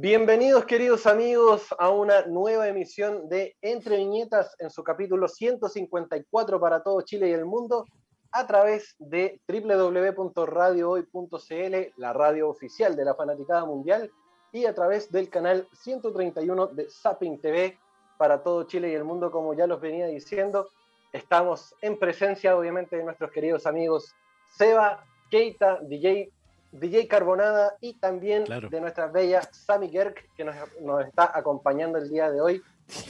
Bienvenidos queridos amigos a una nueva emisión de Entre Viñetas en su capítulo 154 para todo Chile y el mundo a través de www.radiohoy.cl, la radio oficial de la fanaticada mundial, y a través del canal 131 de Zapping TV para todo Chile y el mundo, como ya los venía diciendo. Estamos en presencia, obviamente, de nuestros queridos amigos Seba, Keita, DJ DJ Carbonada y también de nuestra bella Sami Gerk, que nos, está acompañando el día de hoy.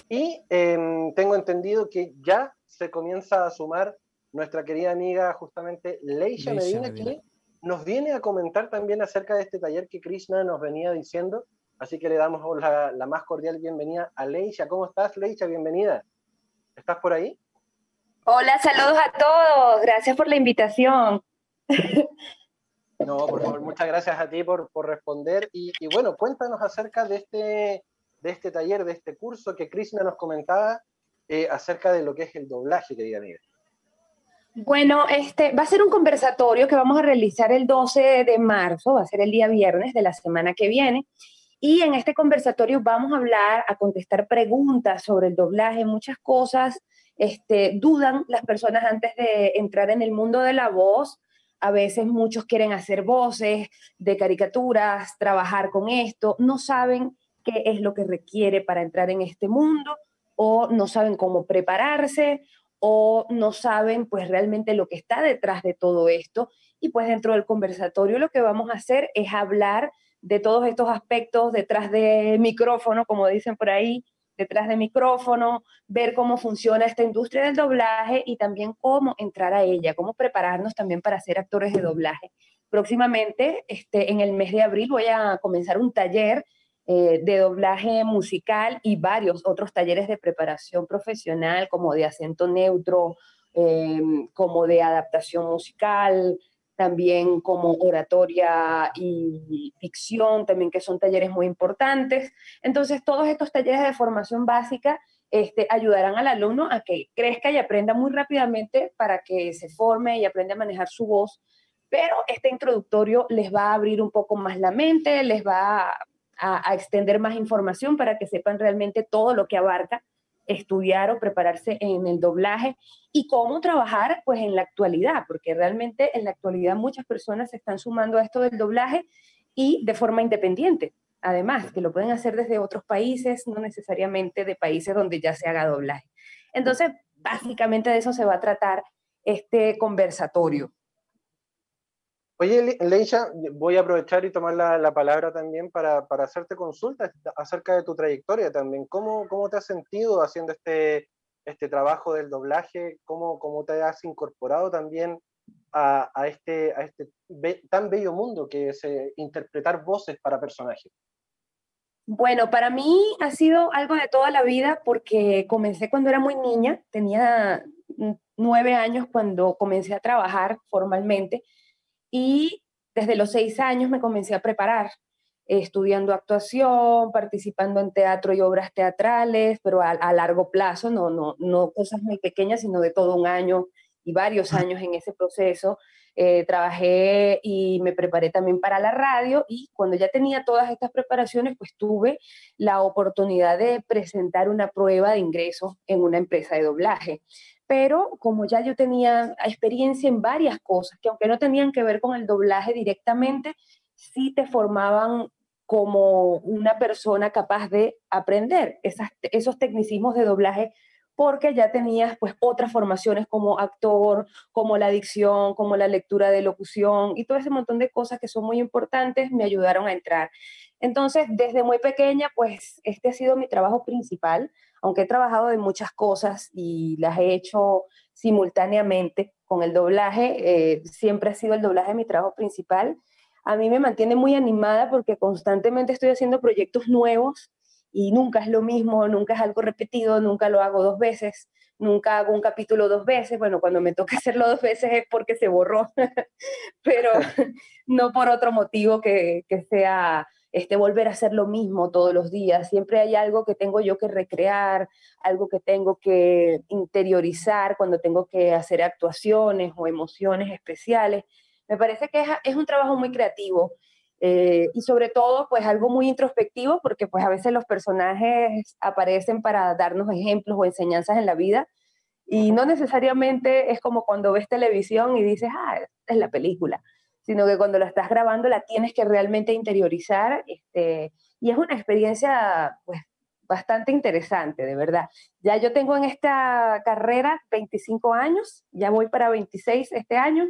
Y em, tengo entendido que ya se comienza a sumar nuestra querida amiga, justamente Leisha, Medina, que nos viene a comentar también acerca de este taller que Krishna nos venía diciendo. Así que le damos la, la más cordial bienvenida a Leisha. ¿Cómo estás, Leisha? Bienvenida. ¿Estás por ahí? Hola, saludos a todos. Gracias por la invitación. No, muchas gracias a ti por, por responder. Y, bueno, cuéntanos acerca de este, de este taller, de este curso que Krishna nos comentaba eh, acerca de lo que es el doblaje, querida amiga. Bueno, este va a ser un conversatorio que vamos a realizar el 12 de marzo, va a ser el día viernes de la semana que viene. Y en este conversatorio vamos a hablar, a contestar preguntas sobre el doblaje, muchas cosas. Este, dudan las personas antes de entrar en el mundo de la voz a veces muchos quieren hacer voces de caricaturas, trabajar con esto, no saben qué es lo que requiere para entrar en este mundo o no saben cómo prepararse o no saben pues realmente lo que está detrás de todo esto. Y pues dentro del conversatorio lo que vamos a hacer es hablar de todos estos aspectos detrás de micrófono, como dicen por ahí, detrás de micrófono, ver cómo funciona esta industria del doblaje y también cómo entrar a ella, cómo prepararnos también para ser actores de doblaje. Próximamente, este, en el mes de abril, voy a comenzar un taller eh, de doblaje musical y varios otros talleres de preparación profesional, como de acento neutro, em, como de adaptación musical, también como oratoria y ficción, también que son talleres muy importantes. Entonces, todos estos talleres de formación básica este, ayudarán al alumno a que crezca y aprenda muy rápidamente para que se forme y aprenda a manejar su voz. Pero este introductorio les va a abrir un poco más la mente, les va a, a extender más información para que sepan realmente todo lo que abarca estudiar o prepararse en el doblaje y cómo trabajar pues en la actualidad, porque realmente en la actualidad muchas personas se están sumando a esto del doblaje y de forma independiente. Además, que lo pueden hacer desde otros países, no necesariamente de países donde ya se haga doblaje. Entonces, básicamente de eso se va a tratar este conversatorio. Oye, Leisha, voy a aprovechar y tomar la, palabra también para, hacerte consultas acerca de tu trayectoria también. ¿Cómo, cómo te has sentido haciendo este, este trabajo del doblaje? ¿Cómo, cómo te has incorporado también a, este, a este tan bello mundo que es eh, interpretar voces para personajes? Bueno, para mí ha sido algo de toda la vida porque comencé cuando era muy niña, tenía nueve años cuando comencé a trabajar formalmente y desde los seis años me comencé a preparar, estudiando actuación, participando en teatro y obras teatrales, pero a, largo plazo, no, no, no cosas muy pequeñas, sino de todo un año y varios años en ese proceso. Eh, trabajé y me preparé también para la radio y cuando ya tenía todas estas preparaciones, pues tuve la oportunidad de presentar una prueba de ingreso en una empresa de doblaje pero como ya yo tenía experiencia en varias cosas, que aunque no tenían que ver con el doblaje directamente, sí te formaban como una persona capaz de aprender esos tecnicismos de doblaje porque ya tenías pues otras formaciones como actor, como la dicción, como la lectura de locución y todo ese montón de cosas que son muy importantes me ayudaron a entrar. Entonces, desde muy pequeña, pues este ha sido mi trabajo principal, aunque he trabajado de muchas cosas y las he hecho simultáneamente con el doblaje, eh, siempre ha sido el doblaje mi trabajo principal. A mí me mantiene muy animada porque constantemente estoy haciendo proyectos nuevos y nunca es lo mismo, nunca es algo repetido, nunca lo hago dos veces, nunca hago un capítulo dos veces. Bueno, cuando me toca hacerlo dos veces es porque se borró, pero no por otro motivo que, que sea este, volver a hacer lo mismo todos los días. Siempre hay algo que tengo yo que recrear, algo que tengo que interiorizar cuando tengo que hacer actuaciones o emociones especiales. Me parece que es, un trabajo muy creativo Eh, y sobre todo, pues algo muy introspectivo, porque pues a veces los personajes aparecen para darnos ejemplos o enseñanzas en la vida, y no necesariamente es como cuando ves televisión y dices, ah, es la película, sino que cuando la estás grabando la tienes que realmente interiorizar, este, y es una experiencia, pues, bastante interesante, de verdad. Ya yo tengo en esta carrera 25 años, ya voy para 26 este año,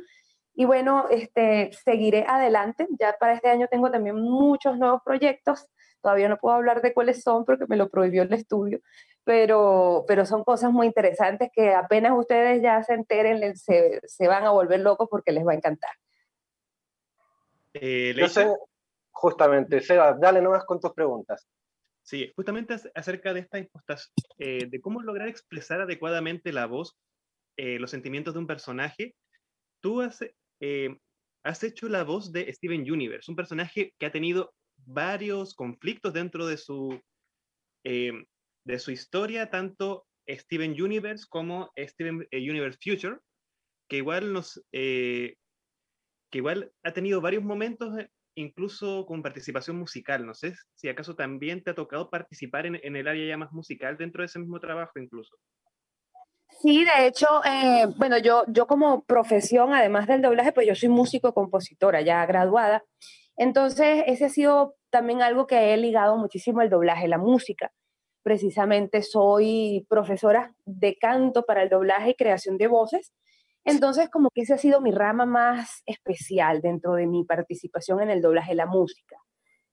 y bueno, este, seguiré adelante. Ya para este año tengo también muchos nuevos proyectos. Todavía no puedo hablar de cuáles son porque me lo prohibió el estudio, pero, pero son cosas muy interesantes que apenas ustedes ya se enteren, se, se van a volver locos porque les va a encantar. Eh, Yo sé, justamente, Seba, dale nomás con tus preguntas. Sí, justamente acerca de esta eh, de cómo lograr expresar adecuadamente la voz, eh, los sentimientos de un personaje. Tú has, eh, has hecho la voz de Steven Universe, un personaje que ha tenido varios conflictos dentro de su, de su historia, tanto Steven Universe como Steven Universe Future, que igual nos, que igual ha tenido varios momentos incluso con participación musical. No sé si acaso también te ha tocado participar en, el área ya más musical dentro de ese mismo trabajo incluso. Sí, de hecho, eh, bueno, yo, yo como profesión, además del doblaje, pues yo soy músico-compositora ya graduada. Entonces, ese ha sido también algo que he ligado muchísimo el doblaje, la música. Precisamente soy profesora de canto para el doblaje y creación de voces entonces, como que esa ha sido mi rama más especial dentro de mi participación en el doblaje de la música.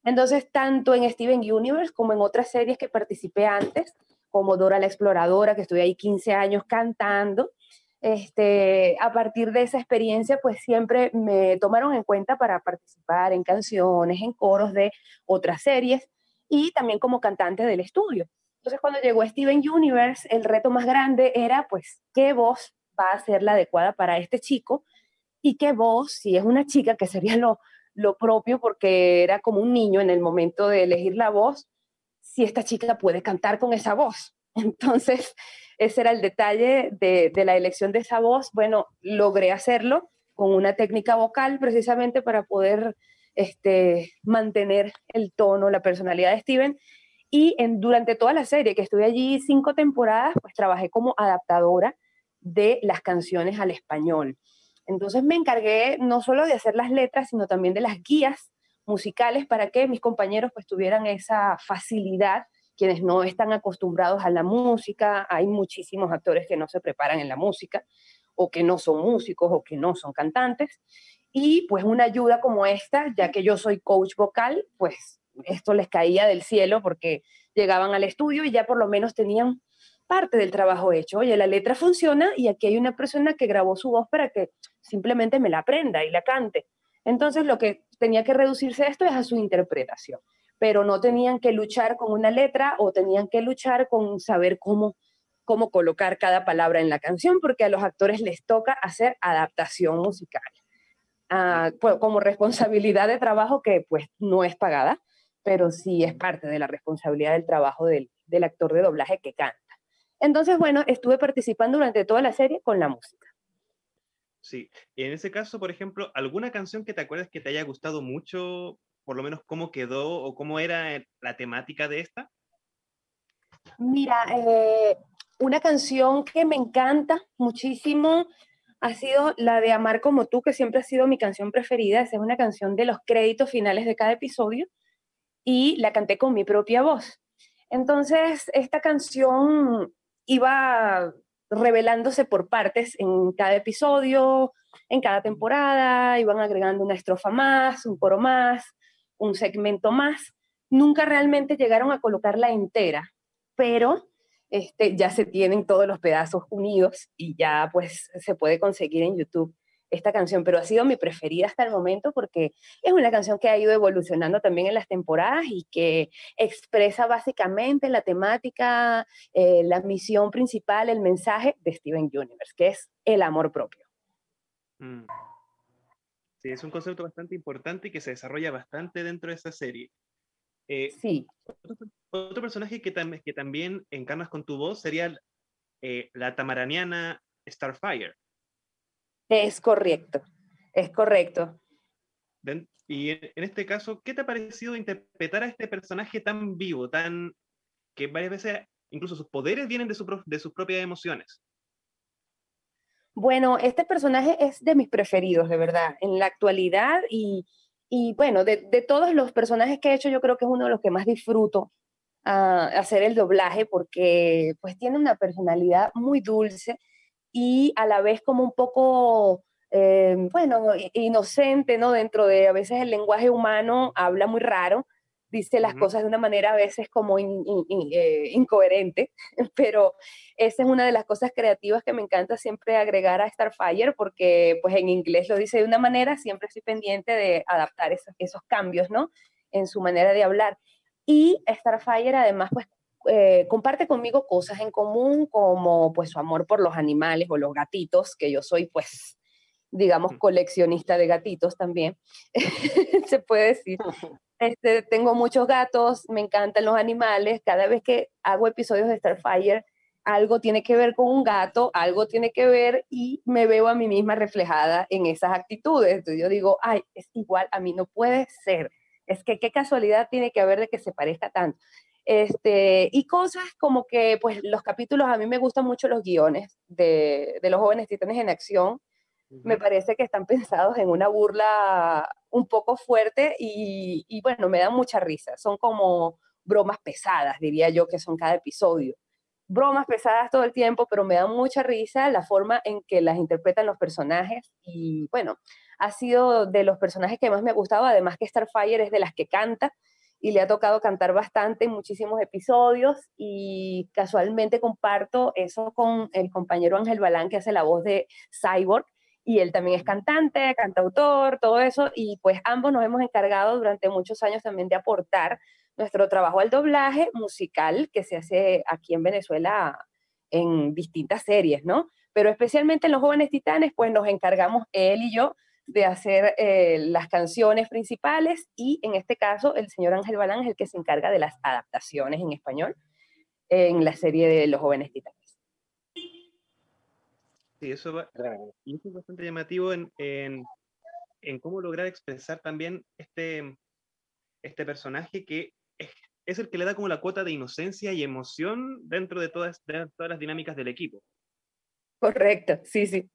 Entonces, tanto en Steven Universe como en otras series que participé antes, como Dora la Exploradora, que estuve ahí 15 años cantando, este, a partir de esa experiencia, pues siempre me tomaron en cuenta para participar en canciones, en coros de otras series y también como cantante del estudio. Entonces, cuando llegó Steven Universe, el reto más grande era, pues, qué voz va a ser la adecuada para este chico y que vos, si es una chica, que sería lo, lo propio porque era como un niño en el momento de elegir la voz, si esta chica puede cantar con esa voz. Entonces, ese era el detalle de, de, la elección de esa voz. Bueno, logré hacerlo con una técnica vocal precisamente para poder este, mantener el tono, la personalidad de Steven. Y en, durante toda la serie, que estuve allí cinco temporadas, pues trabajé como adaptadora de las canciones al español. Entonces me encargué no solo de hacer las letras, sino también de las guías musicales para que mis compañeros pues tuvieran esa facilidad, quienes no están acostumbrados a la música, hay muchísimos actores que no se preparan en la música o que no son músicos o que no son cantantes y pues una ayuda como esta, ya que yo soy coach vocal, pues esto les caía del cielo porque llegaban al estudio y ya por lo menos tenían parte del trabajo hecho. Oye, la letra funciona y aquí hay una persona que grabó su voz para que simplemente me la aprenda y la cante. Entonces lo que tenía que reducirse esto es a su interpretación, pero no tenían que luchar con una letra o tenían que luchar con saber cómo, cómo colocar cada palabra en la canción, porque a los actores les toca hacer adaptación musical. Ah, como responsabilidad de trabajo que pues no es pagada, pero sí es parte de la responsabilidad del trabajo del, del actor de doblaje que canta. Entonces, bueno, estuve participando durante toda la serie con la música. Sí, en ese caso, por ejemplo, ¿alguna canción que te acuerdas que te haya gustado mucho, por lo menos cómo quedó o cómo era la temática de esta? Mira, eh, una canción que me encanta muchísimo ha sido la de Amar como tú, que siempre ha sido mi canción preferida. Esa es una canción de los créditos finales de cada episodio y la canté con mi propia voz. Entonces, esta canción iba revelándose por partes en cada episodio, en cada temporada, iban agregando una estrofa más, un coro más, un segmento más. Nunca realmente llegaron a colocarla entera, pero este, ya se tienen todos los pedazos unidos y ya pues se puede conseguir en YouTube esta canción, pero ha sido mi preferida hasta el momento porque es una canción que ha ido evolucionando también en las temporadas y que expresa básicamente la temática, eh, la misión principal, el mensaje de Steven Universe, que es el amor propio. Mm. Sí, es un concepto bastante importante y que se desarrolla bastante dentro de esa serie. Eh, sí. Otro, personaje que, que, también encarnas con tu voz sería eh, la tamaraniana Starfire. Es correcto, es correcto. y en, este caso, ¿qué te ha parecido interpretar a este personaje tan vivo, tan que varias veces incluso sus poderes vienen de, de sus propias emociones? Bueno, este personaje es de mis preferidos, de verdad, en la actualidad y, y bueno, de, de, todos los personajes que he hecho, yo creo que es uno de los que más disfruto uh, hacer el doblaje porque pues tiene una personalidad muy dulce y a la vez como un poco, eh, bueno, inocente, ¿no? Dentro de a veces el lenguaje humano habla muy raro, dice las cosas de una manera a veces como eh, incoherente, pero esa es una de las cosas creativas que me encanta siempre agregar a Starfire, porque pues en inglés lo dice de una manera, siempre estoy pendiente de adaptar esos, esos cambios, ¿no? En su manera de hablar. Y Starfire además pues eh, comparte conmigo cosas en común como pues su amor por los animales o los gatitos, que yo soy pues digamos coleccionista de gatitos también, se puede decir. Este, tengo muchos gatos, me encantan los animales, cada vez que hago episodios de Starfire, algo tiene que ver con un gato, algo tiene que ver y me veo a mí misma reflejada en esas actitudes. Entonces yo digo, ay, es igual, a mí no puede ser. Es que qué casualidad tiene que haber de que se parezca tanto. Este, y cosas como que, pues, los capítulos, a mí me gustan mucho los guiones de, de los jóvenes titanes en acción. Me parece que están pensados en una burla un poco fuerte y, y, bueno, me dan mucha risa. Son como bromas pesadas, diría yo, que son cada episodio. Bromas pesadas todo el tiempo, pero me dan mucha risa la forma en que las interpretan los personajes y bueno, ha sido de los personajes que más me ha gustado, además que Starfire es de las que canta y le ha tocado cantar bastante en muchísimos episodios y casualmente comparto eso con el compañero Ángel Balán que hace la voz de Cyborg y él también es cantante, cantautor, todo eso y pues ambos nos hemos encargado durante muchos años también de aportar nuestro trabajo al doblaje musical que se hace aquí en Venezuela en distintas series, ¿no? Pero especialmente en Los Jóvenes Titanes pues nos encargamos él y yo de hacer eh, las canciones principales y en este caso el señor Ángel Balán es el que se encarga de las adaptaciones en español en la serie de Los Jóvenes Titanes. Sí, eso, va, y es bastante llamativo en, en, en, cómo lograr expresar también este, este personaje que es, es, el que le da como la cuota de inocencia y emoción dentro de todas, de todas las dinámicas del equipo. Correcto, sí, sí.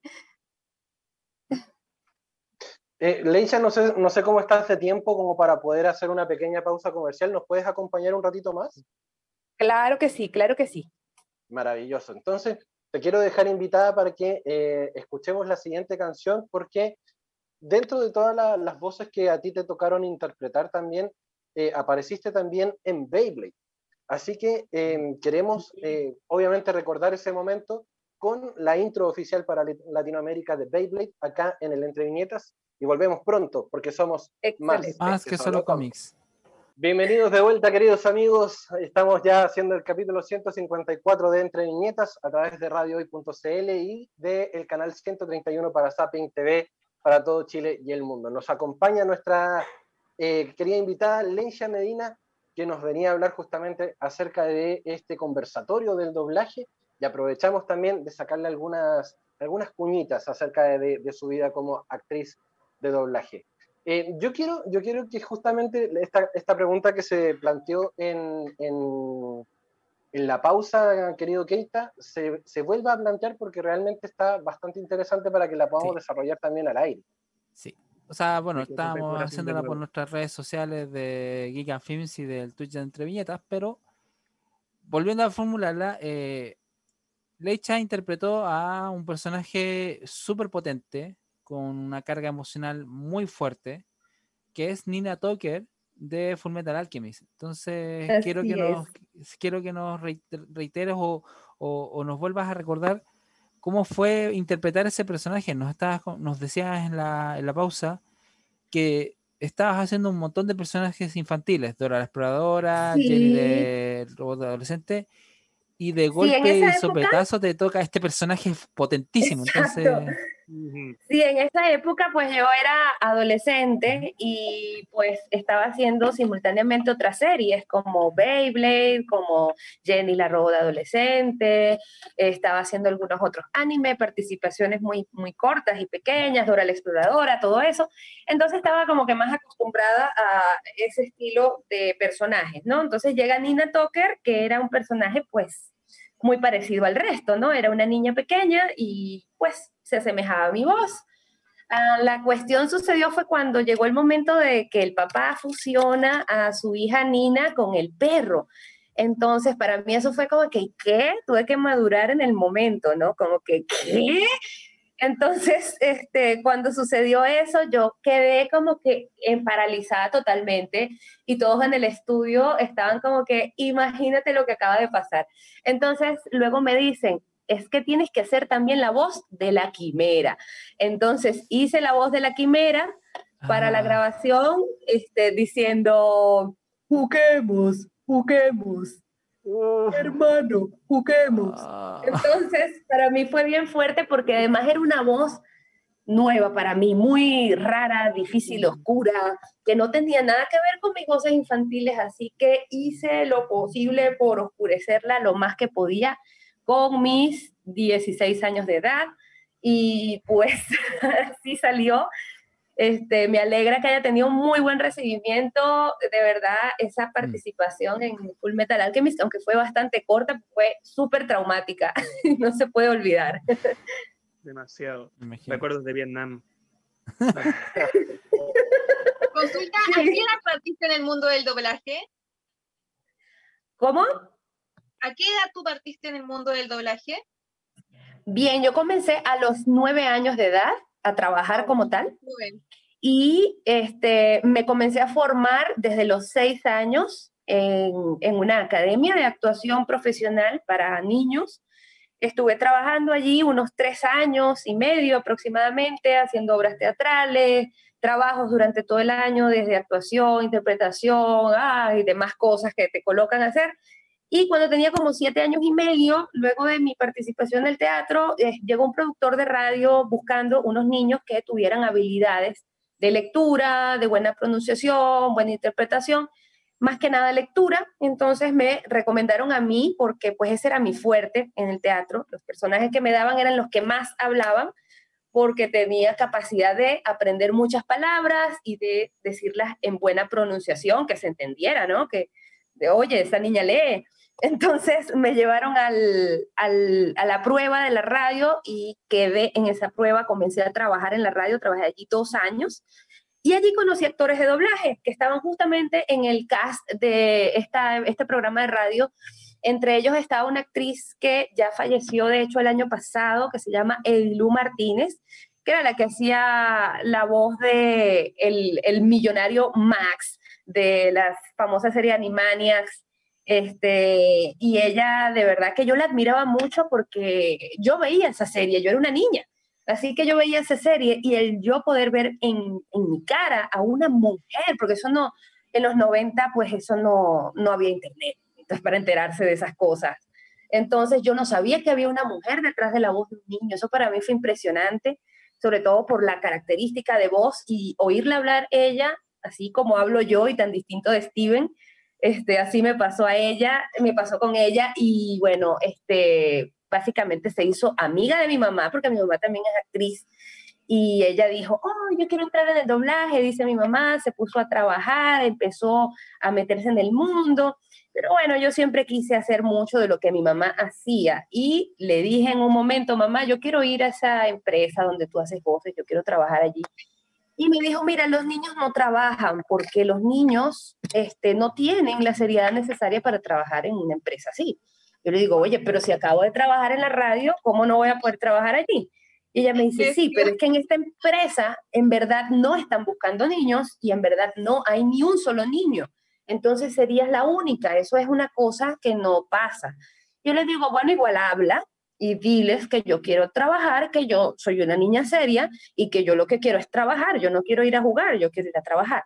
Eh, Leisha, no sé, no sé cómo estás de tiempo como para poder hacer una pequeña pausa comercial. ¿Nos puedes acompañar un ratito más? Claro que sí, claro que sí. Maravilloso. Entonces, te quiero dejar invitada para que eh, escuchemos la siguiente canción porque dentro de todas las voces que a ti te tocaron interpretar también, eh, apareciste también en Beyblade. Así que em, queremos, eh, obviamente, recordar ese momento con la intro oficial para Latinoamérica de Beyblade acá en el Entre Viñetas y volvemos pronto porque somos más, que, solo cómics. Bienvenidos de vuelta, queridos amigos. Estamos ya haciendo el capítulo 154 de Entre Viñetas a través de radiohoy.cl y del canal 131 para Zapping TV para todo Chile y el mundo. Nos acompaña nuestra eh, querida invitada Leisha Medina, que nos venía a hablar justamente acerca de este conversatorio del doblaje y aprovechamos también de sacarle algunas, algunas cuñitas acerca de, de su vida como actriz de doblaje. Eh, yo, quiero, yo quiero que justamente esta, esta pregunta que se planteó en, en, en la pausa, querido Keita, se, se, vuelva a plantear porque realmente está bastante interesante para que la podamos desarrollar también al aire. Sí. O sea, bueno, estábamos haciéndola por nuestras redes sociales de Geek and Films y del Twitch de Entre Viñetas, pero volviendo a formularla, eh, Leicha interpretó a un personaje súper potente, con una carga emocional muy fuerte, que es Nina Tucker de Fullmetal Alchemist. Entonces, quiero que, nos, quiero que nos reiteres o, o, nos vuelvas a recordar cómo fue interpretar ese personaje. Nos, estabas, nos decías en la, en la pausa que estabas haciendo un montón de personajes infantiles, Dora la Exploradora, Jenny de Robot Adolescente, y de golpe y sopetazo te toca este personaje potentísimo. Entonces Sí, en esa época pues yo era adolescente y pues estaba haciendo simultáneamente otras series como Beyblade, como Jenny la Robo de Adolescente, estaba haciendo algunos otros anime, participaciones muy, muy cortas y pequeñas, Dora la Exploradora, todo eso. Entonces estaba como que más acostumbrada a ese estilo de personajes, ¿no? Entonces llega Nina Tucker, que era un personaje pues muy parecido al resto, ¿no? Era una niña pequeña y pues se asemejaba a mi voz. Ah, la cuestión sucedió fue cuando llegó el momento de que el papá fusiona a su hija Nina con el perro. Entonces, para mí eso fue como que, ¿qué? Tuve que madurar en el momento, ¿no? Como que, ¿qué? Entonces, este, cuando sucedió eso, yo quedé como que en paralizada totalmente y todos en el estudio estaban como que, imagínate lo que acaba de pasar. Entonces, luego me dicen, es que tienes que hacer también la voz de la quimera. Entonces, hice la voz de la quimera para la ah. grabación, este, diciendo, juguemos, juguemos, hermano, juguemos. Ah. Entonces, para mí fue bien fuerte porque además era una voz nueva para mí, muy rara, difícil, oscura, que no tenía nada que ver con mis voces infantiles, así que hice lo posible por oscurecerla lo más que podía con mis 16 años de edad y pues así salió este, me alegra que haya tenido un muy buen recibimiento, de verdad, esa mm. participación en Full Metal Alchemist, aunque fue bastante corta, fue súper traumática, no se puede olvidar. Demasiado. Recuerdos de Vietnam. Consulta, ¿a qué edad partiste en el mundo del doblaje? ¿Cómo? ¿A qué edad tú partiste en el mundo del doblaje? Bien, yo comencé a los nueve años de edad a trabajar como tal. Y este, me comencé a formar desde los seis años en, en, una academia de actuación profesional para niños. Estuve trabajando allí unos tres años y medio aproximadamente, haciendo obras teatrales, trabajos durante todo el año, desde actuación, interpretación ah, y demás cosas que te colocan a hacer. Y cuando tenía como siete años y medio, luego de mi participación en el teatro, eh, llegó un productor de radio buscando unos niños que tuvieran habilidades de lectura, de buena pronunciación, buena interpretación, más que nada lectura. Entonces me recomendaron a mí, porque pues ese era mi fuerte en el teatro. Los personajes que me daban eran los que más hablaban, porque tenía capacidad de aprender muchas palabras y de decirlas en buena pronunciación, que se entendiera, ¿no? Que, oye, esa niña lee. Entonces me llevaron al, a la prueba de la radio y quedé en esa prueba, comencé a trabajar en la radio, trabajé allí dos años y allí conocí actores de doblaje que estaban justamente en el cast de esta, este programa de radio. Entre ellos estaba una actriz que ya falleció, de hecho, el año pasado, que se llama Edilu Martínez, que era la que hacía la voz de el, el millonario Max de las famosas series Animaniacs este, y ella de verdad que yo la admiraba mucho porque yo veía esa serie, yo era una niña, así que yo veía esa serie y el yo poder ver en, en mi cara a una mujer, porque eso no, en los 90 pues eso no, no había internet, entonces para enterarse de esas cosas. Entonces yo no sabía que había una mujer detrás de la voz de un niño, eso para mí fue impresionante, sobre todo por la característica de voz y oírla hablar ella, así como hablo yo y tan distinto de Steven, este, así me pasó a ella, me pasó con ella y bueno, este, básicamente se hizo amiga de mi mamá, porque mi mamá también es actriz. Y ella dijo, oh, yo quiero entrar en el doblaje, dice mi mamá, se puso a trabajar, empezó a meterse en el mundo. Pero bueno, yo siempre quise hacer mucho de lo que mi mamá hacía y le dije en un momento, mamá, yo quiero ir a esa empresa donde tú haces voces, yo quiero trabajar allí. Y me dijo, mira, los niños no trabajan porque los niños este, no tienen la seriedad necesaria para trabajar en una empresa así. Yo le digo, oye, pero si acabo de trabajar en la radio, ¿cómo no voy a poder trabajar allí? Y ella me dice, sí, pero es que en esta empresa en verdad no están buscando niños y en verdad no hay ni un solo niño. Entonces serías la única. Eso es una cosa que no pasa. Yo le digo, bueno, igual habla, y diles que yo quiero trabajar, que yo soy una niña seria y que yo lo que quiero es trabajar, yo no quiero ir a jugar, yo quiero ir a trabajar.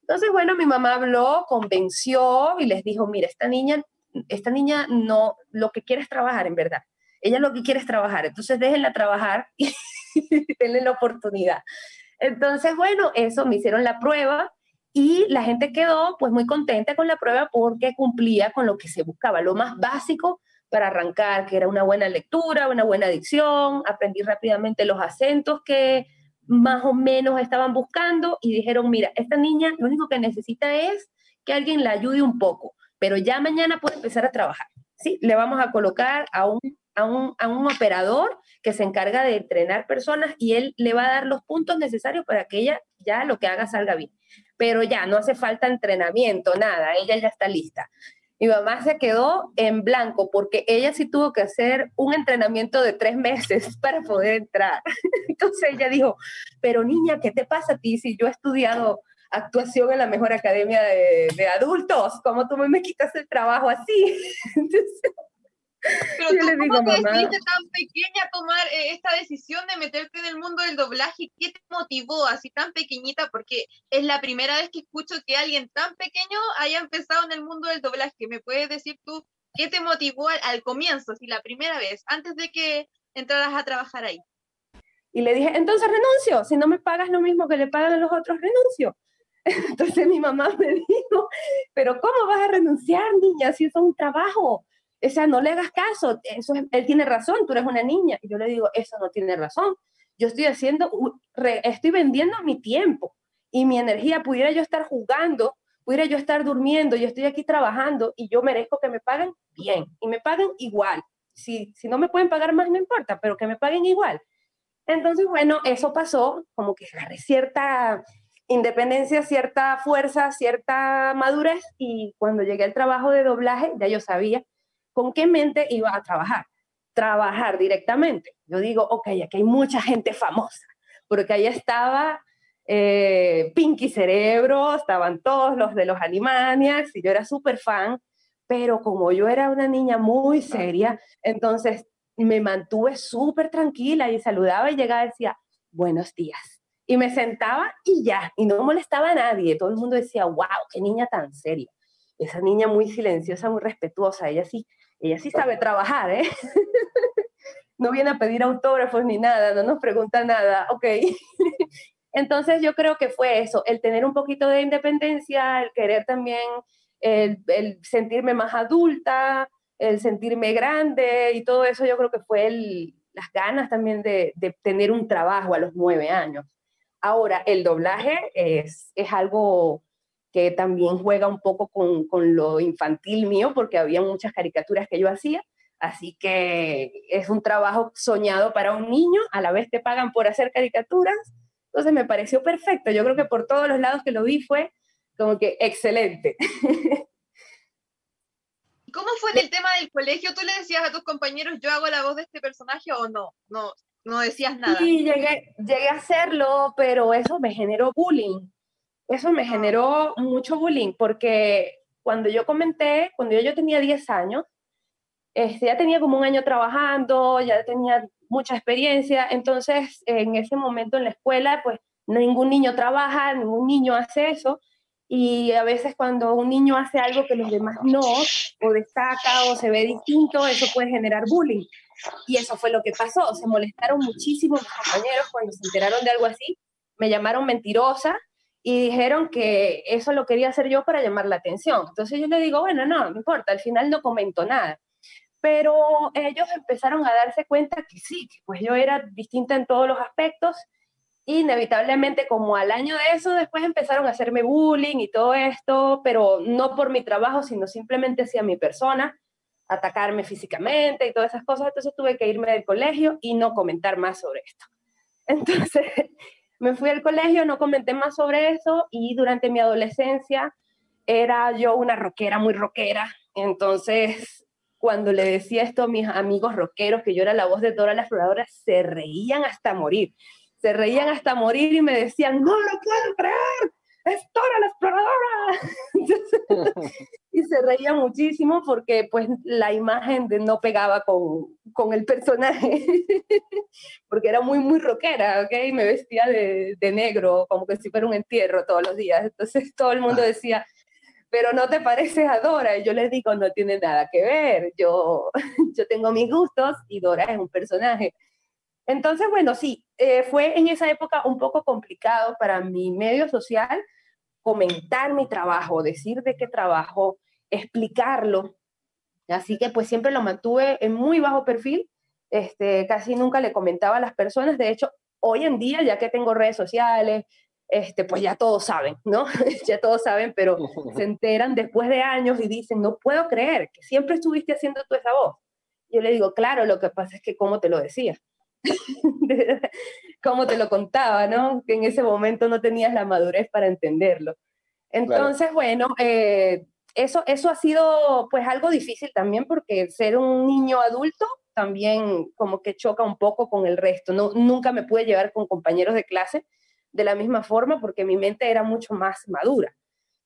Entonces, bueno, mi mamá habló, convenció y les dijo, mira, esta niña, esta niña no, lo que quiere es trabajar, en verdad. Ella lo que quiere es trabajar, entonces déjenla trabajar denle la oportunidad. Entonces, bueno, eso, me hicieron la prueba y la gente quedó pues muy contenta con la prueba porque cumplía con lo que se buscaba, lo más básico para arrancar, que era una buena lectura, una buena dicción, aprendí rápidamente los acentos que más o menos estaban buscando y dijeron, mira, esta niña lo único que necesita es que alguien la ayude un poco, pero ya mañana puede empezar a trabajar. Sí, le vamos a colocar a un, a un, a un operador que se encarga de entrenar personas y él le va a dar los puntos necesarios para que ella ya lo que haga salga bien. Pero ya no hace falta entrenamiento, nada, ella ya está lista. Mi mamá se quedó en blanco porque ella sí tuvo que hacer un entrenamiento de tres meses para poder entrar. Entonces ella dijo, pero niña, ¿qué te pasa a ti si yo he estudiado actuación en la mejor academia de, adultos? ¿Cómo tú me quitas el trabajo así? pero tú, ¿cómo te decidiste tan pequeña a tomar eh, esta decisión de meterte en el mundo del doblaje? ¿Qué te motivó así tan pequeñita? Porque es la primera vez que escucho que alguien tan pequeño haya empezado en el mundo del doblaje. ¿Me puedes decir tú qué te motivó al, comienzo, así la primera vez, antes de que entraras a trabajar ahí? Y le dije, entonces renuncio, si no me pagas lo mismo que le pagan a los otros, renuncio. Entonces mi mamá me dijo, pero ¿cómo vas a renunciar, niña, si eso es un trabajo? O sea, no le hagas caso, eso él tiene razón, tú eres una niña. Y yo le digo, eso no tiene razón. Yo estoy haciendo, estoy vendiendo mi tiempo y mi energía. Pudiera yo estar jugando, pudiera yo estar durmiendo, yo estoy aquí trabajando y yo merezco que me paguen bien y me paguen igual. Si, si no me pueden pagar más, no importa, pero que me paguen igual. Entonces, bueno, eso pasó, como que agarré cierta independencia, cierta fuerza, cierta madurez y cuando llegué al trabajo de doblaje, ya yo sabía ¿Con qué mente iba a trabajar? Trabajar directamente. Yo digo, ok, aquí hay mucha gente famosa, porque ahí estaba eh, Pinky Cerebro, estaban todos los de los Animaniacs y yo era súper fan, pero como yo era una niña muy seria, entonces me mantuve súper tranquila y saludaba y llegaba y decía, buenos días. Y me sentaba y ya, y no molestaba a nadie. Todo el mundo decía, wow, qué niña tan seria. Esa niña muy silenciosa, muy respetuosa, ella sí ella sí sabe trabajar, ¿eh? no viene a pedir autógrafos ni nada, no nos pregunta nada, ok. Entonces yo creo que fue eso, el tener un poquito de independencia, el querer también, el, sentirme más adulta, el sentirme grande y todo eso yo creo que fue las ganas también de, tener un trabajo a los nueve años. Ahora, el doblaje es, es algo que también juega un poco con, con, lo infantil mío, porque había muchas caricaturas que yo hacía. Así que es un trabajo soñado para un niño, a la vez te pagan por hacer caricaturas. Entonces me pareció perfecto. Yo creo que por todos los lados que lo vi fue como que excelente. ¿Cómo fue en el tema del colegio? ¿Tú le decías a tus compañeros, yo hago la voz de este personaje o no? No, no decías nada. Sí, llegué, llegué a hacerlo, pero eso me generó bullying eso me generó mucho bullying porque cuando yo comenté, cuando yo, yo tenía 10 años, este, ya tenía como un año trabajando, ya tenía mucha experiencia, entonces en ese momento en la escuela, pues ningún niño trabaja, ningún niño hace eso, y a veces cuando un niño hace algo que los demás no, o destaca o se ve distinto, eso puede generar bullying. Y eso fue lo que pasó, se molestaron muchísimo mis compañeros cuando se enteraron de algo así, me llamaron mentirosa, y dijeron que eso lo quería hacer yo para llamar la atención. Entonces yo le digo, bueno, no, no importa, al final no comento nada. Pero ellos empezaron a darse cuenta que sí, que pues yo era distinta en todos los aspectos. Inevitablemente, como al año de eso, después empezaron a hacerme bullying y todo esto, pero no por mi trabajo, sino simplemente hacia mi persona, atacarme físicamente y todas esas cosas. Entonces tuve que irme del colegio y no comentar más sobre esto. Entonces, me fui al colegio, no comenté más sobre eso y durante mi adolescencia era yo una rockera, muy rockera. Entonces, cuando le decía esto a mis amigos rockeros, que yo era la voz de Dora la Exploradora, se reían hasta morir. Se reían hasta morir y me decían, no lo puedo creer, es Dora la Exploradora. y se reía muchísimo porque pues la imagen de no pegaba con, con el personaje, porque era muy, muy rockera, ¿ok? Me vestía de, de, negro, como que si fuera un entierro todos los días. Entonces todo el mundo ah. decía, pero no te pareces a Dora. Y yo les digo, no tiene nada que ver. Yo, yo tengo mis gustos y Dora es un personaje. Entonces, bueno, sí, eh, fue en esa época un poco complicado para mi medio social comentar mi trabajo, decir de qué trabajo, explicarlo. Así que pues siempre lo mantuve en muy bajo perfil, este, casi nunca le comentaba a las personas. De hecho, hoy en día, ya que tengo redes sociales, este, pues ya todos saben, ¿no? ya todos saben, pero se enteran después de años y dicen, no puedo creer que siempre estuviste haciendo tú esa voz. Yo le digo, claro, lo que pasa es que cómo te lo decía, cómo te lo contaba, ¿no? Que en ese momento no tenías la madurez para entenderlo. Entonces, bueno, eh, eso, eso ha sido pues algo difícil también porque ser un niño adulto también como que choca un poco con el resto. No, nunca me pude llevar con compañeros de clase de la misma forma porque mi mente era mucho más madura.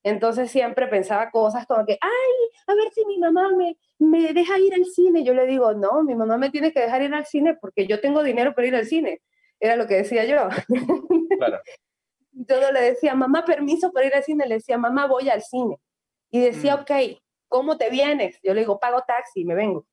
Entonces siempre pensaba cosas como que, ay, a ver si mi mamá me, me deja ir al cine. Yo le digo, no, mi mamá me tiene que dejar ir al cine porque yo tengo dinero para ir al cine. Era lo que decía yo. Claro. yo le decía, mamá, permiso para ir al cine. Le decía, mamá, voy al cine. Y decía, mm. ok, ¿cómo te vienes? Yo le digo, pago taxi me vengo.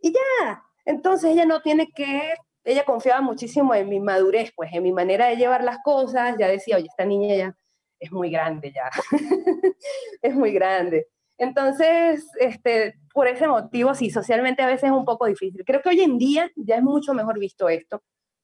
Y ya, entonces ella no tiene que ella confiaba muchísimo en mi madurez, pues en mi manera de llevar las cosas, ya decía, oye, esta niña ya es muy grande ya, es muy grande. Entonces, este, por ese motivo, sí, socialmente a veces es un poco difícil. Creo que hoy en día ya es mucho mejor visto esto.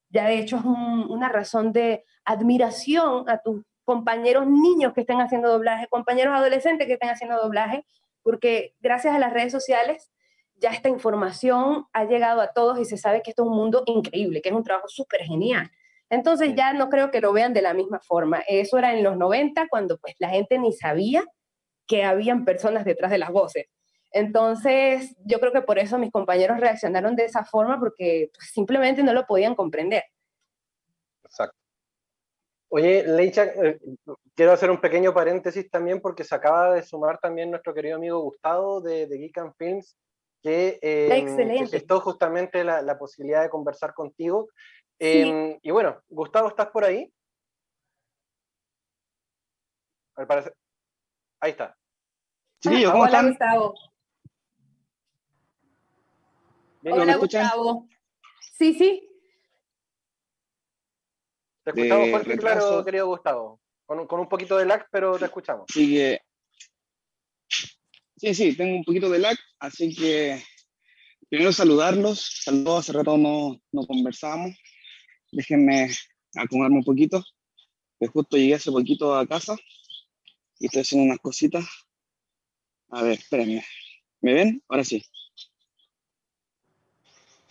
Ya de hecho es una razón de admiración a tus compañeros niños que estén haciendo doblaje, compañeros adolescentes que estén haciendo doblaje, porque gracias a las redes sociales ya esta información ha llegado a todos y se sabe que esto es un mundo increíble, que es un trabajo súper genial. Entonces ya no creo que lo vean de la misma forma. Eso era en los 90, cuando pues la gente ni sabía que habían personas detrás de las voces. Entonces yo creo que por eso mis compañeros reaccionaron de esa forma, porque pues, simplemente no lo podían comprender. Exacto. Oye, Leicha, eh, quiero hacer un pequeño paréntesis también porque se acaba de sumar también nuestro querido amigo Gustavo de, de Geek and Films que, eh, gestó justamente la, la, posibilidad de conversar contigo. Em, y bueno, Gustavo, ¿estás por ahí? Ahí está. Sí, ¿cómo Hola, Gustavo. Hola, Gustavo. Sí, sí. Te escuchamos fuerte claro, querido Gustavo. Con, con, un poquito de lag, pero te escuchamos. Sigue. Sí, sí, tengo un poquito de lag, así que primero saludarlos. Saludos, hace rato no, no conversamos. Déjenme acomodarme un poquito, que justo llegué hace poquito a casa y estoy haciendo unas cositas. A ver, espérenme. ¿Me ven? Ahora sí.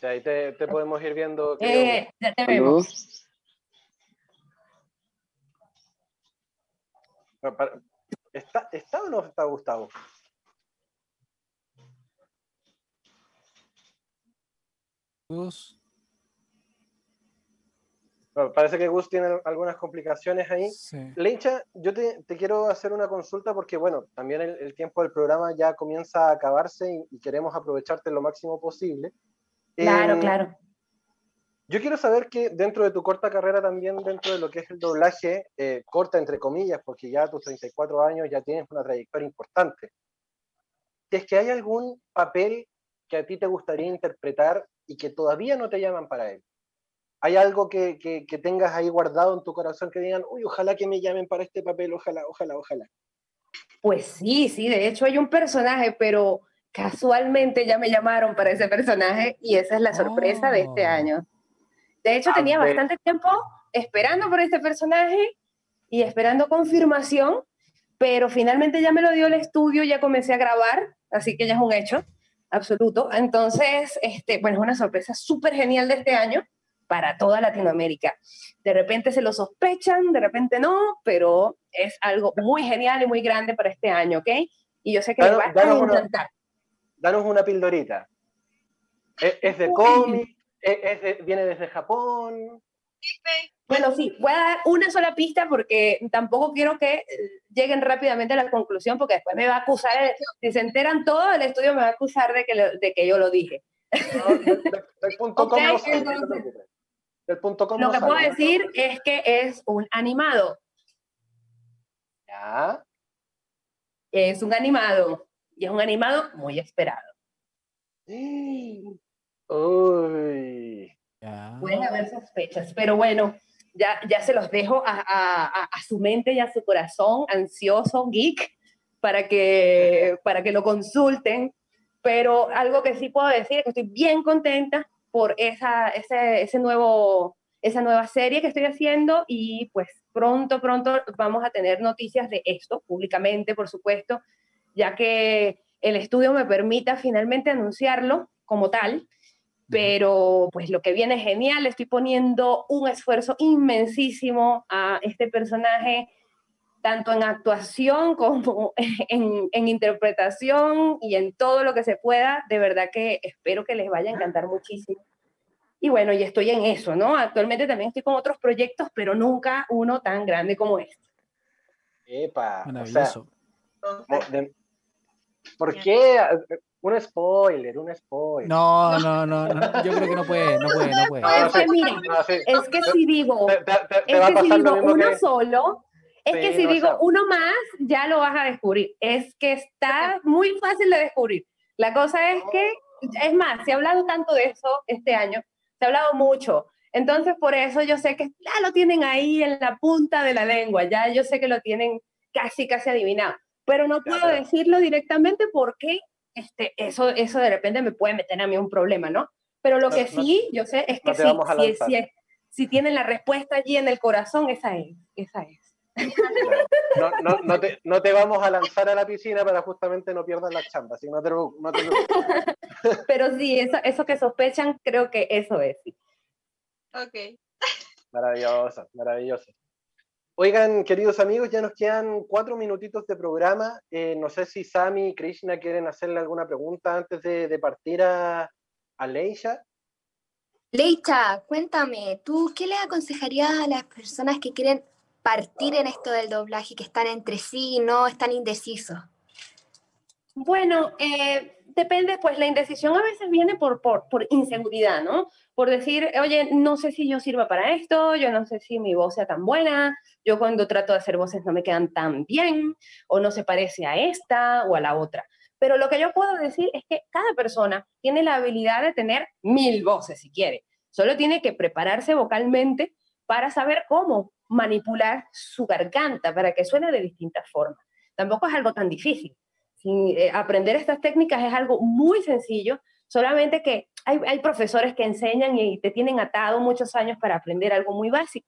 Ya, ahí te, te podemos ir viendo. Eh, ya te vemos. ¿Está, ¿Está o no está Gustavo? Parece que Gus tiene algunas complicaciones ahí. Sí. Lencha, yo te, quiero hacer una consulta porque, bueno, también el, tiempo del programa ya comienza a acabarse y, queremos aprovecharte lo máximo posible. Claro, em, claro. Yo quiero saber que dentro de tu corta carrera también, dentro de lo que es el doblaje, eh, corta entre comillas, porque ya a tus 34 años ya tienes una trayectoria importante, es que hay algún papel que a ti te gustaría interpretar y que todavía no te llaman para él? ¿Hay algo que, que, tengas ahí guardado en tu corazón que digan, uy, ojalá que me llamen para este papel, ojalá, ojalá, ojalá? Pues sí, sí, de hecho hay un personaje, pero casualmente ya me llamaron para ese personaje y esa es la sorpresa de este oh. año. De hecho, tenía bastante tiempo esperando por este personaje y esperando confirmación, pero finalmente ya me lo dio el estudio, ya comencé a grabar, así que ya es un hecho absoluto. Entonces, este, bueno, es una sorpresa súper genial de este año para toda Latinoamérica. De repente se lo sospechan, de repente no, pero es algo muy genial y muy grande para este año, ¿ok? Y yo sé que danos, va a encantar. danos una pildorita. ¿Es, de cómic? ¿Viene desde Japón? Bueno, sí, voy a dar una sola pista porque tampoco quiero que eh, lleguen rápidamente a la conclusión porque después me va a acusar, si se enteran todo, el estudio me va a acusar de que, de que yo lo dije. Del, punto com Lo que puedo decir es que es un animado. ¿Ya? Es un animado. Y es un animado muy esperado. Uy. Pueden haber sospechas, pero bueno, ya, ya se los dejo a, a, a, su mente y a su corazón ansioso, geek, para que, para que lo consulten. Pero algo que sí puedo decir es que estoy bien contenta por esa, ese, ese nuevo, esa nueva serie que estoy haciendo y pues pronto, pronto vamos a tener noticias de esto, públicamente, por supuesto, ya que el estudio me permita finalmente anunciarlo como tal, pero pues lo que viene es genial, estoy poniendo un esfuerzo inmensísimo a este personaje, tanto en actuación como en, en, interpretación y en todo lo que se pueda, de verdad que espero que les vaya a encantar muchísimo. Y bueno, y estoy en eso, ¿no? Actualmente también estoy con otros proyectos, pero nunca uno tan grande como este. Epa, Maravilloso. O sea, ¿Por qué? Un spoiler, un spoiler. No, no, no, no, yo creo que no puede, no puede, no puede. es que mira, es que si digo, es que si digo uno solo, es que si digo uno más, ya lo vas a descubrir. Es que está muy fácil de descubrir. La cosa es que, es más, se ha hablado tanto de eso este año, se ha hablado mucho. Entonces, por eso yo sé que ya lo tienen ahí en la punta de la lengua, ya yo sé que lo tienen casi, casi adivinado pero no puedo decirlo directamente porque este, eso, eso de repente me puede meter a mí un problema, ¿no? Pero lo que sí, yo sé, es que sí, si, si, si, tienen la respuesta allí en el corazón, esa es, esa es. No, no, no, te, no, te, vamos a lanzar a la piscina para justamente no pierdas la chamba, así no te, no te Pero sí, eso, eso que sospechan, creo que eso es. Sí. Ok. Maravilloso, maravilloso. Oigan, queridos amigos, ya nos quedan cuatro minutitos de programa. Eh, no sé si Sami y Krishna quieren hacerle alguna pregunta antes de, partir a, a Leisha. Leisha, cuéntame, ¿tú qué le aconsejarías a las personas que quieren partir en esto del doblaje, que están entre sí y no están indecisos? Bueno, eh, depende, pues la indecisión a veces viene por, por, por, inseguridad, ¿no? Por decir, oye, no sé si yo sirva para esto, yo no sé si mi voz sea tan buena, yo cuando trato de hacer voces no me quedan tan bien, o no se parece a esta o a la otra. Pero lo que yo puedo decir es que cada persona tiene la habilidad de tener mil voces si quiere. Solo tiene que prepararse vocalmente para saber cómo manipular su garganta para que suene de distintas formas. Tampoco es algo tan difícil. Eh, aprender estas técnicas es algo muy sencillo, solamente que hay, profesores que enseñan y te tienen atado muchos años para aprender algo muy básico.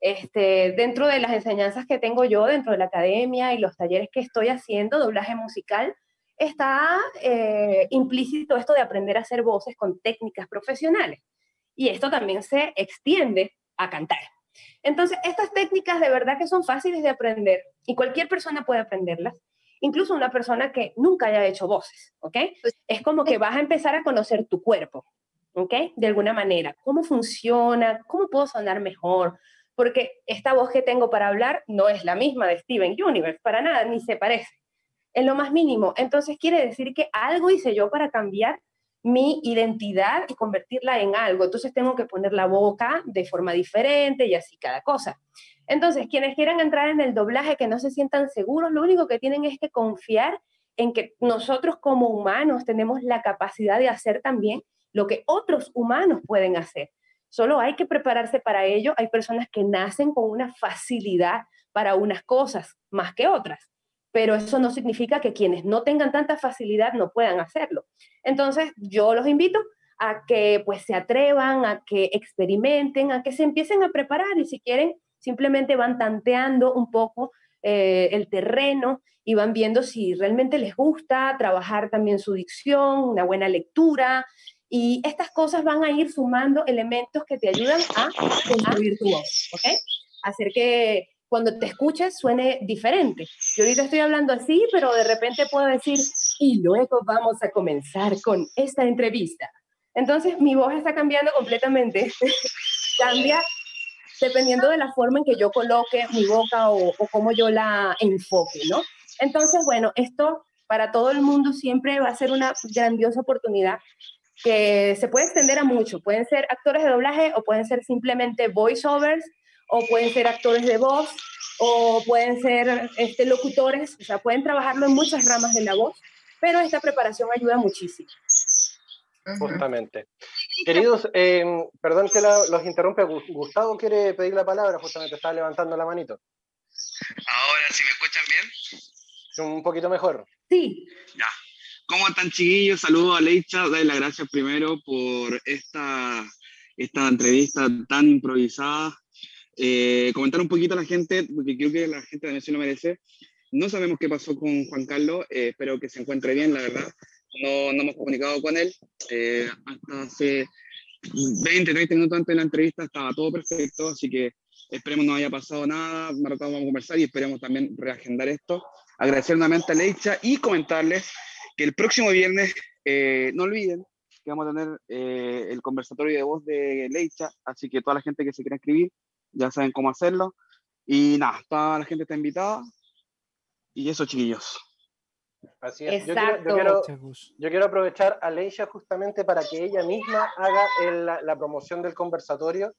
Este, dentro de las enseñanzas que tengo yo, dentro de la academia y los talleres que estoy haciendo, doblaje musical, está eh, implícito esto de aprender a hacer voces con técnicas profesionales. Y esto también se extiende a cantar. Entonces, estas técnicas de verdad que son fáciles de aprender y cualquier persona puede aprenderlas incluso una persona que nunca haya hecho voces, ¿ok? Pues, es como que vas a empezar a conocer tu cuerpo, ¿ok? De alguna manera, cómo funciona, cómo puedo sonar mejor, porque esta voz que tengo para hablar no es la misma de Steven Universe, para nada, ni se parece, en lo más mínimo. Entonces quiere decir que algo hice yo para cambiar mi identidad y convertirla en algo. Entonces tengo que poner la boca de forma diferente y así cada cosa. Entonces, quienes quieran entrar en el doblaje, que no se sientan seguros, lo único que tienen es que confiar en que nosotros como humanos tenemos la capacidad de hacer también lo que otros humanos pueden hacer. Solo hay que prepararse para ello. Hay personas que nacen con una facilidad para unas cosas más que otras, pero eso no significa que quienes no tengan tanta facilidad no puedan hacerlo. Entonces, yo los invito a que pues se atrevan, a que experimenten, a que se empiecen a preparar y si quieren simplemente van tanteando un poco eh, el terreno y van viendo si realmente les gusta trabajar también su dicción, una buena lectura, y estas cosas van a ir sumando elementos que te ayudan a construir tu voz, ¿ok? Hacer que cuando te escuches suene diferente. Yo ahorita estoy hablando así, pero de repente puedo decir, y luego vamos a comenzar con esta entrevista. Entonces mi voz está cambiando completamente. Cambia dependiendo de la forma en que yo coloque mi boca o, o cómo yo la enfoque, ¿no? Entonces, bueno, esto para todo el mundo siempre va a ser una grandiosa oportunidad que se puede extender a mucho. Pueden ser actores de doblaje o pueden ser simplemente voiceovers o pueden ser actores de voz o pueden ser este, locutores, o sea, pueden trabajarlo en muchas ramas de la voz, pero esta preparación ayuda muchísimo. Justamente. Queridos, eh, perdón que los interrumpe. Gustavo quiere pedir la palabra, justamente estaba levantando la manito. Ahora, si me escuchan bien. Un poquito mejor. Sí. Ya. ¿Cómo están, chiquillos? Saludos a Leicha. Darle las gracias primero por esta, esta entrevista tan improvisada. Eh, comentar un poquito a la gente, porque creo que la gente también se lo merece. No sabemos qué pasó con Juan Carlos, eh, espero que se encuentre bien, la verdad. No, no hemos comunicado con él. Eh, hasta hace 20, 30 minutos antes de la entrevista estaba todo perfecto, así que esperemos no haya pasado nada. Más vamos a conversar y esperemos también reagendar esto. Agradecer nuevamente a Leicha y comentarles que el próximo viernes, eh, no olviden que vamos a tener el conversatorio de voz de Leicha, así que toda la gente que se quiera escribir ya saben cómo hacerlo. Y nada, toda la gente está invitada, y eso, chiquillos. Así es. Yo quiero, yo, quiero, aprovechar a Leisha justamente para que ella misma haga la, promoción del conversatorio.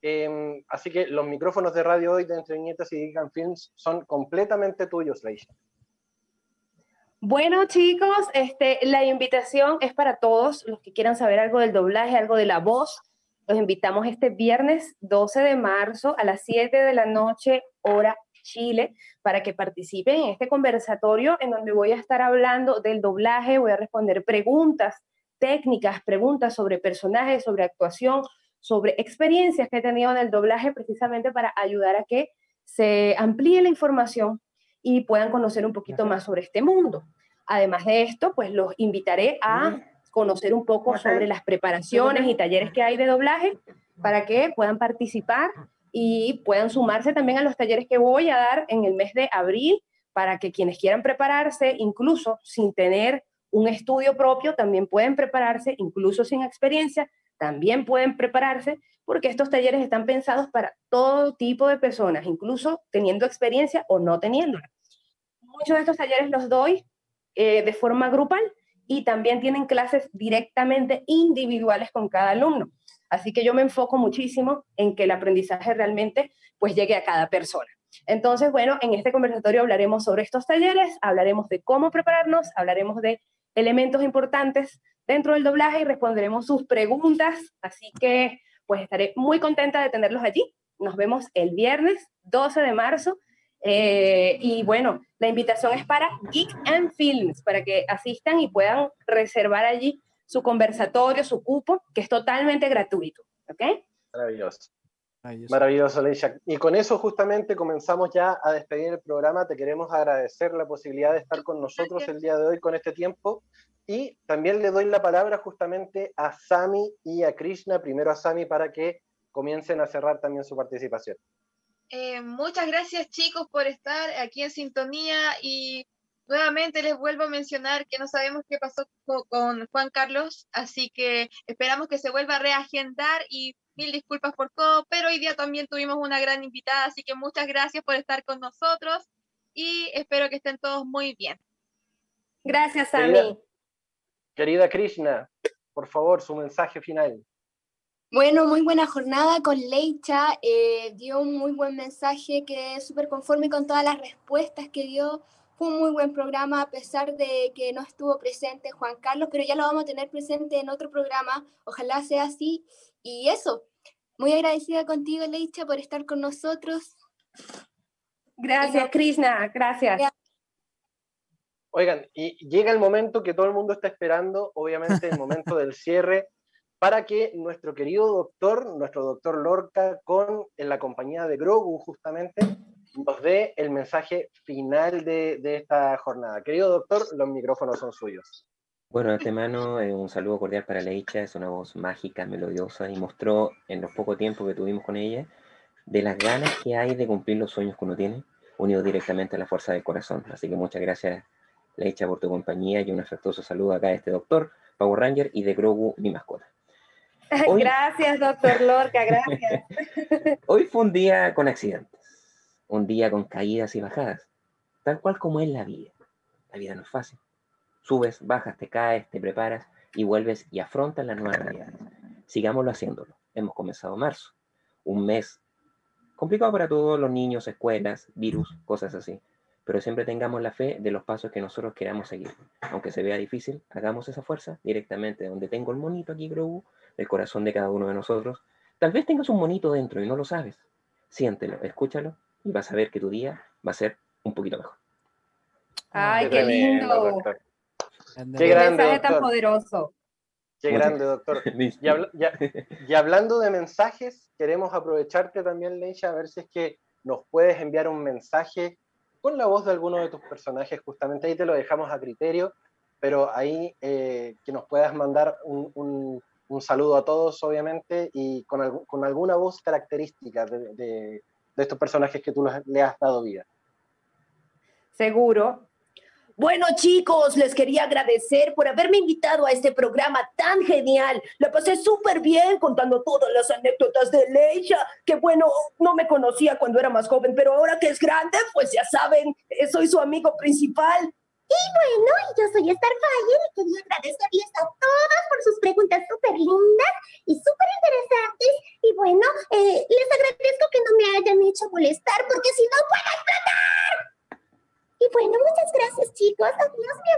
Em, así que los micrófonos de radio hoy de Entre Nietas y Digan Films son completamente tuyos, Leisha. Bueno, chicos, este, la invitación es para todos los que quieran saber algo del doblaje, algo de la voz. Los invitamos este viernes 12 de marzo a las 7 de la noche, hora Chile para que participen en este conversatorio en donde voy a estar hablando del doblaje, voy a responder preguntas técnicas, preguntas sobre personajes, sobre actuación, sobre experiencias que he tenido en el doblaje precisamente para ayudar a que se amplíe la información y puedan conocer un poquito más sobre este mundo. Además de esto, pues los invitaré a conocer un poco sobre las preparaciones y talleres que hay de doblaje para que puedan participar y puedan sumarse también a los talleres que voy a dar en el mes de abril para que quienes quieran prepararse, incluso sin tener un estudio propio, también pueden prepararse, incluso sin experiencia, también pueden prepararse, porque estos talleres están pensados para todo tipo de personas, incluso teniendo experiencia o no teniéndola. Muchos de estos talleres los doy eh, de forma grupal y también tienen clases directamente individuales con cada alumno. Así que yo me enfoco muchísimo en que el aprendizaje realmente pues llegue a cada persona. Entonces, bueno, en este conversatorio hablaremos sobre estos talleres, hablaremos de cómo prepararnos, hablaremos de elementos importantes dentro del doblaje y responderemos sus preguntas. Así que, pues estaré muy contenta de tenerlos allí. Nos vemos el viernes 12 de marzo. Eh, y bueno, la invitación es para Geek and Films, para que asistan y puedan reservar allí su conversatorio, su cupo, que es totalmente gratuito. ¿Ok? Maravilloso. Maravilloso, Leisha. Y con eso justamente comenzamos ya a despedir el programa. Te queremos agradecer la posibilidad de estar con nosotros el día de hoy con este tiempo. Y también le doy la palabra justamente a Sami y a Krishna, primero a Sami para que comiencen a cerrar también su participación. Eh, muchas gracias chicos por estar aquí en sintonía y Nuevamente les vuelvo a mencionar que no sabemos qué pasó con Juan Carlos, así que esperamos que se vuelva a reagendar y mil disculpas por todo, pero hoy día también tuvimos una gran invitada, así que muchas gracias por estar con nosotros y espero que estén todos muy bien. Gracias, a Querida, querida Krishna, por favor, su mensaje final. Bueno, muy buena jornada con Leicha, eh, dio un muy buen mensaje que es súper conforme con todas las respuestas que dio fue un muy buen programa a pesar de que no estuvo presente Juan Carlos, pero ya lo vamos a tener presente en otro programa. Ojalá sea así. Y eso, muy agradecida contigo, Leicha, por estar con nosotros. Gracias, Krishna. Gracias. Oigan, y llega el momento que todo el mundo está esperando, obviamente el momento del cierre, para que nuestro querido doctor, nuestro doctor Lorca, con en la compañía de Grogu justamente, nos dé el mensaje final de, esta jornada. Querido doctor, los micrófonos son suyos. Bueno, de antemano, eh, un saludo cordial para Leicha, es una voz mágica, melodiosa y mostró en los poco tiempo que tuvimos con ella de las ganas que hay de cumplir los sueños que uno tiene, unido directamente a la fuerza del corazón. Así que muchas gracias, Leicha, por tu compañía y un afectuoso saludo acá de este doctor, Power Ranger y de Grogu, mi mascota. Gracias, doctor Lorca, gracias. Hoy fue un día con accidentes un día con caídas y bajadas, tal cual como es la vida. La vida no es fácil. Subes, bajas, te caes, te preparas y vuelves y afrontas las nuevas realidades. Sigámoslo haciéndolo. Hemos comenzado marzo, un mes complicado para todos los niños, escuelas, virus, cosas así. Pero siempre tengamos la fe de los pasos que nosotros queramos seguir. Aunque se vea difícil, hagamos esa fuerza directamente donde tengo el monito aquí, Grogu, el corazón de cada uno de nosotros. Tal vez tengas un monito dentro y no lo sabes. Siéntelo, escúchalo y vas a ver que tu día va a ser un poquito mejor. Ay, qué lindo. Qué grande, mensaje tan poderoso. Qué grande, doctor. Y, hablando de mensajes, queremos aprovecharte también, Leisha, a ver si es que nos puedes enviar un mensaje con la voz de alguno de tus personajes. Justamente ahí te lo dejamos a criterio, pero ahí eh, que nos puedas mandar un, saludo a todos, obviamente, y con, con alguna voz característica de, de, estos personajes que tú le has dado vida. Seguro, bueno, chicos, les quería agradecer por haberme invitado a este programa tan genial. La pasé súper bien contando todas las anécdotas de Leisha, que bueno, no me conocía cuando era más joven, pero ahora que es grande, pues ya saben, eh, soy su amigo principal. Y bueno, yo soy Starfire y quería agradecerles a todos por sus preguntas súper lindas y súper interesantes. Y bueno, eh, les agradezco que no me hayan hecho molestar porque si no puedo explotar. Y bueno, muchas gracias, chicos. Adiós, mi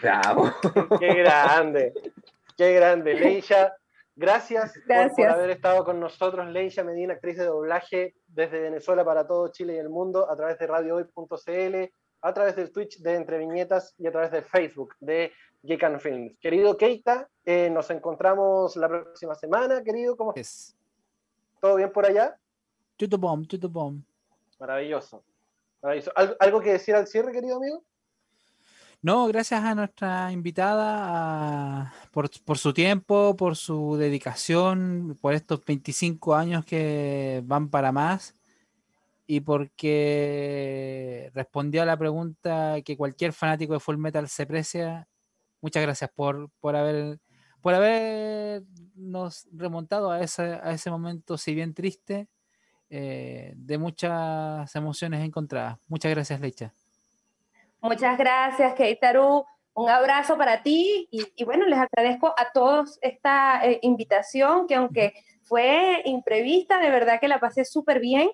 Bravo. Qué grande. Qué grande. Leisha, gracias, Por, haber estado con nosotros. Leisha Medina, actriz de doblaje desde Venezuela para todo Chile y el mundo, a través de radiohoy.cl, a través del Twitch de Entre Viñetas y a través de Facebook de Geek Films. Querido Keita, eh, nos encontramos la próxima semana, querido. ¿Cómo es? ¿Todo bien por allá? To the bomb, to the bomb. Maravilloso. ¿Algo que decir al cierre, querido amigo? No, gracias a nuestra invitada por, su tiempo, por su dedicación, por estos 25 años que van para más y porque respondió a la pregunta que cualquier fanático de Full Metal se precia. Muchas gracias por, por haber por habernos remontado a ese, a ese momento, si bien triste, eh, de muchas emociones encontradas. Muchas gracias, Leicha. Muchas gracias, Keitaru. Un abrazo para ti y, bueno, les agradezco a todos esta eh, invitación que aunque fue imprevista, de verdad que la pasé súper bien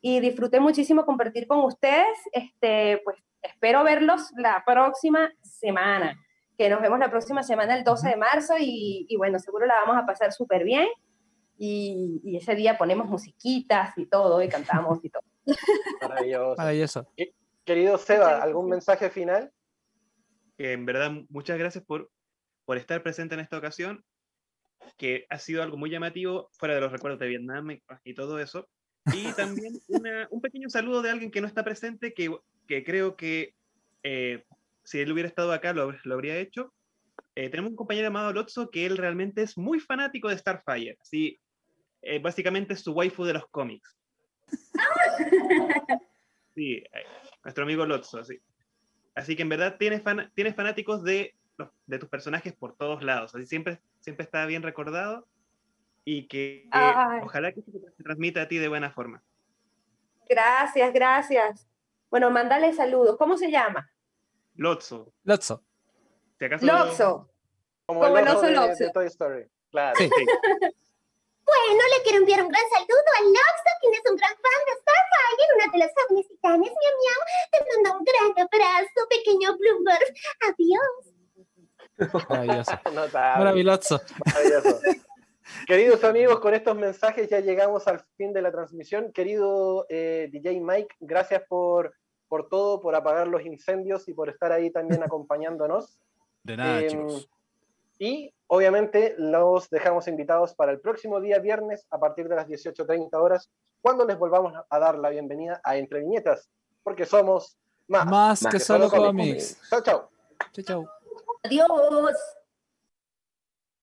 y disfruté muchísimo compartir con ustedes. Este, pues espero verlos la próxima semana, que nos vemos la próxima semana el 12 de marzo y, y bueno, seguro la vamos a pasar súper bien y, ese día ponemos musiquitas y todo y cantamos y todo. Maravilloso. Maravilloso. Querido Seba, ¿algún mensaje final? en verdad, muchas gracias por, por estar presente en esta ocasión, que ha sido algo muy llamativo, fuera de los recuerdos de Vietnam y, todo eso. Y también un pequeño saludo de alguien que no está presente, que, que creo que eh, si él hubiera estado acá lo, lo habría hecho. Eh, tenemos un compañero llamado Lotso que él realmente es muy fanático de Starfire. Así, eh, básicamente es su waifu de los cómics. Sí, nuestro amigo Lotso, así. Así que en verdad tienes, tienes fanáticos de, de tus personajes por todos lados. Así siempre, siempre está bien recordado y que, ojalá que se transmita a ti de buena forma. Gracias, gracias. Bueno, mándale saludos. ¿Cómo se llama? Lotso. Lotso. Lotso. Como, el oso de, Toy Story. Claro. Sí. Bueno, le quiero enviar un gran saludo a Loxo, quien es un gran fan de Starfire, una de las jóvenes titanes, miau miau. Te mando un gran abrazo, pequeño Bloomberg. Adiós. Maravilloso. Maravilloso. Maravilloso. Queridos amigos, con estos mensajes ya llegamos al fin de la transmisión. Querido eh, DJ Mike, gracias por, por todo, por apagar los incendios y por estar ahí también acompañándonos. De nada, em, chicos. Y obviamente los dejamos invitados para el próximo día viernes a partir de las 18.30 horas, cuando les volvamos a dar la bienvenida a Entre Viñetas, porque somos más, más, que, solo cómics. Chao, chao. Chao, chao. Adiós.